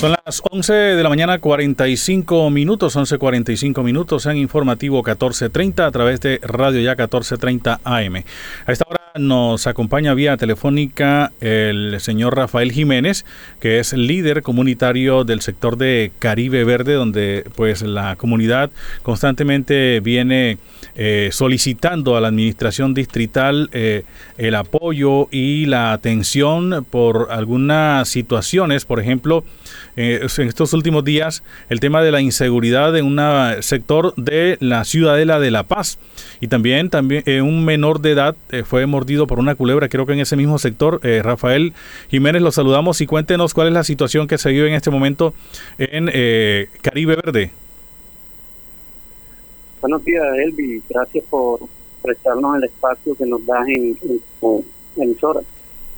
Son las 11 de la mañana, 45 minutos, 11.45 minutos en informativo 1430 a través de Radio Ya 1430 AM. A esta hora nos acompaña vía telefónica el señor Rafael Jiménez, que es líder comunitario del sector de Caribe Verde, donde pues la comunidad constantemente viene eh, solicitando a la administración distrital eh, el apoyo y la atención por algunas situaciones, por ejemplo, eh, en estos últimos días el tema de la inseguridad en un sector de la ciudadela de La Paz. Y también también eh, un menor de edad eh, fue mordido por una culebra creo que en ese mismo sector. Rafael Jiménez lo saludamos y cuéntenos cuál es la situación que se vive en este momento en Caribe Verde Buenos días Elvi gracias por prestarnos el espacio que nos das en, en, en emisora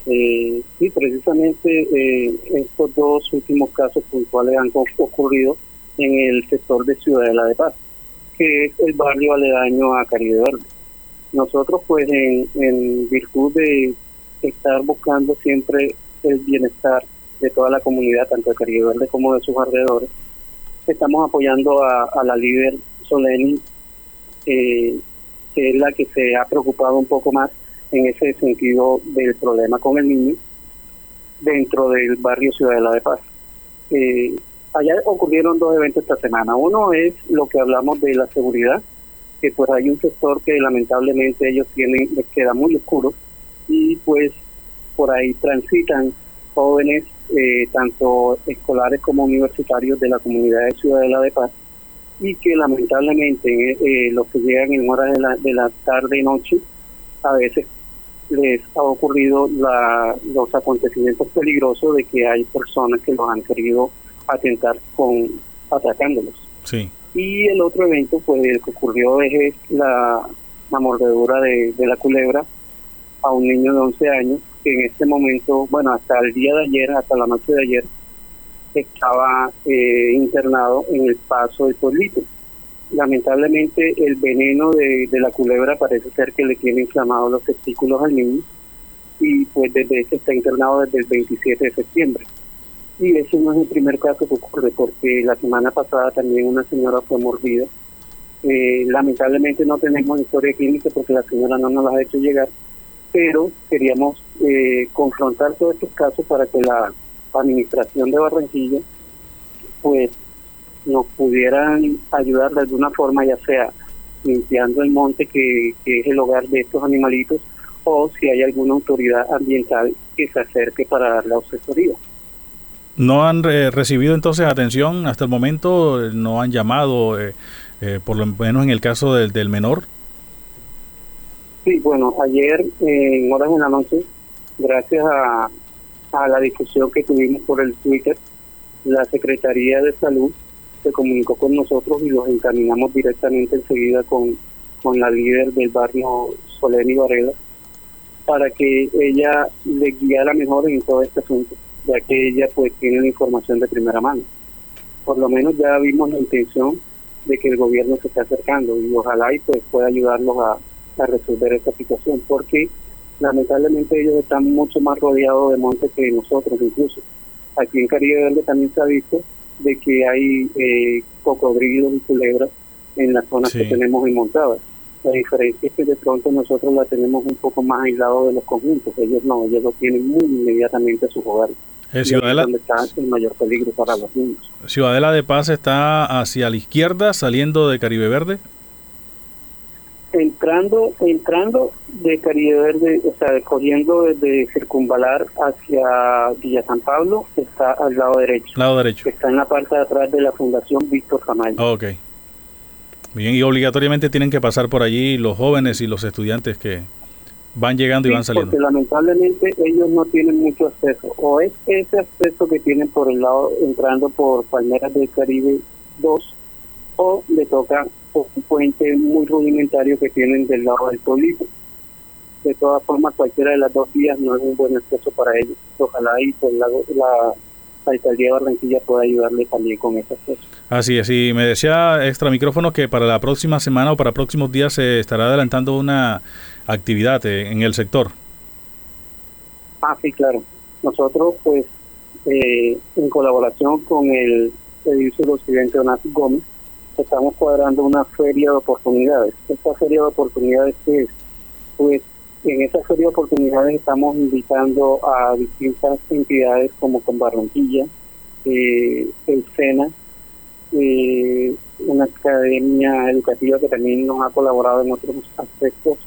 eh, sí, precisamente eh, estos dos últimos casos puntuales han ocurrido en el sector de Ciudadela de Paz, que es el barrio aledaño a Caribe Verde. Nosotros, pues, en virtud de estar buscando siempre el bienestar de toda la comunidad, tanto de Caribe Verde como de sus alrededores, estamos apoyando a, la líder Soleni, eh, que es la que se ha preocupado un poco más en ese sentido del problema con el niño dentro del barrio Ciudadela de Paz. Eh, allá ocurrieron dos eventos esta semana. Uno es lo que hablamos de la seguridad, que pues hay un sector que lamentablemente ellos tienen, les queda muy oscuro y pues por ahí transitan jóvenes, eh, tanto escolares como universitarios de la comunidad de Ciudadela de Paz y que lamentablemente eh, los que llegan en horas de la, de la tarde y noche a veces les ha ocurrido la, los acontecimientos peligrosos de que hay personas que los han querido atentar con atacándolos. Sí. Y el otro evento, pues el que ocurrió es la, la mordedura de, la culebra a un niño de 11 años que en este momento, bueno, hasta el día de ayer, hasta la noche de ayer, estaba eh, internado en el paso del pueblito lamentablemente el veneno de, la culebra parece ser que le tiene inflamados los testículos al niño y pues desde ese está internado desde el 27 de septiembre. Y ese no es el primer caso que ocurre porque la semana pasada también una señora fue mordida. Eh, lamentablemente no tenemos historia clínica porque la señora no nos la ha hecho llegar, pero queríamos eh, confrontar todos estos casos para que la administración de Barranquilla pues nos pudieran ayudar de alguna forma, ya sea limpiando el monte que, es el hogar de estos animalitos, o si hay alguna autoridad ambiental que se acerque para dar la asesoría. ¿No han recibido entonces atención hasta el momento? ¿No han llamado, eh, eh, por lo menos en el caso del, del menor? Sí, bueno, ayer en horas de la noche, gracias a, a la discusión que tuvimos por el Twitter, la Secretaría de Salud se comunicó con nosotros y los encaminamos directamente enseguida con, con la líder del barrio Soleni Varela para que ella le guiara mejor en todo este asunto, ya que ella pues tiene la información de primera mano. Por lo menos ya vimos la intención de que el gobierno se está acercando y ojalá y pues pueda ayudarnos a, a resolver esta situación, porque lamentablemente ellos están mucho más rodeados de montes que nosotros incluso. Aquí en Caribe Verde también se ha visto de que hay eh, cocodrilos y culebras en las zonas que tenemos montadas. La diferencia es que de pronto nosotros la tenemos un poco más aislado de los conjuntos. Ellos no, ellos lo tienen muy inmediatamente a su hogar. Eh, Ciudadela, donde está el mayor peligro para los niños. Ciudadela de Paz está hacia la izquierda, saliendo de Caribe Verde entrando entrando de Caribe Verde, o sea, corriendo desde Circunvalar hacia Villa San Pablo, está al lado derecho. Lado derecho. Está en la parte de atrás de la Fundación Víctor Camayo. ok. Bien, y obligatoriamente tienen que pasar por allí los jóvenes y los estudiantes que van llegando y van saliendo. Porque lamentablemente ellos no tienen mucho acceso. O es ese acceso que tienen por el lado, entrando por Palmeras del Caribe 2, o le toca un puente muy rudimentario que tienen del lado del pueblito. De todas formas, cualquiera de las dos vías no es un buen acceso para ellos. Ojalá y pues la, la, alcaldía de Barranquilla pueda ayudarle también con ese acceso. Así es, y me decía extra micrófono que para la próxima semana o para próximos días se estará adelantando una actividad eh, en el sector. Ah, sí, claro. Nosotros pues eh, en colaboración con el edificio del Occidente Donato Gómez, estamos cuadrando una feria de oportunidades. Esta feria de oportunidades es, pues, en esa feria de oportunidades estamos invitando a distintas entidades como con Barranquilla, eh, el SENA, eh, una academia educativa que también nos ha colaborado en otros aspectos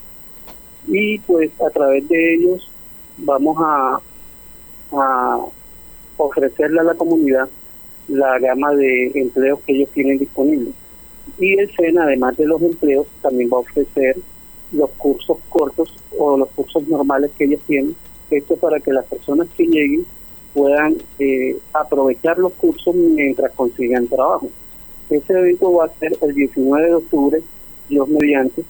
y pues a través de ellos vamos a, a ofrecerle a la comunidad la gama de empleos que ellos tienen disponibles. Y el SENA, además de los empleos, también va a ofrecer los cursos cortos o los cursos normales que ellos tienen. Esto para que las personas que lleguen puedan eh, aprovechar los cursos mientras consigan trabajo. Ese evento va a ser el 19 de octubre, Dios mediante,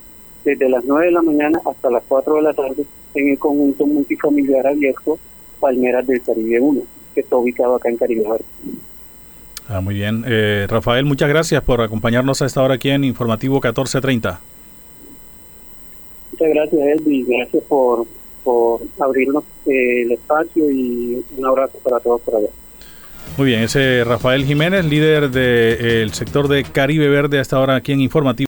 desde las 9 de la mañana hasta las 4 de la tarde en el conjunto multifamiliar abierto Palmeras del Caribe 1, que está ubicado acá en Caribe Ah, muy bien. Eh, Rafael, muchas gracias por acompañarnos a esta hora aquí en Informativo 1430. Muchas gracias, Elvi. Gracias por, por abrirnos eh, el espacio y un abrazo para todos por allá. Muy bien, ese Rafael Jiménez, líder del sector de Caribe Verde, a esta hora aquí en Informativo.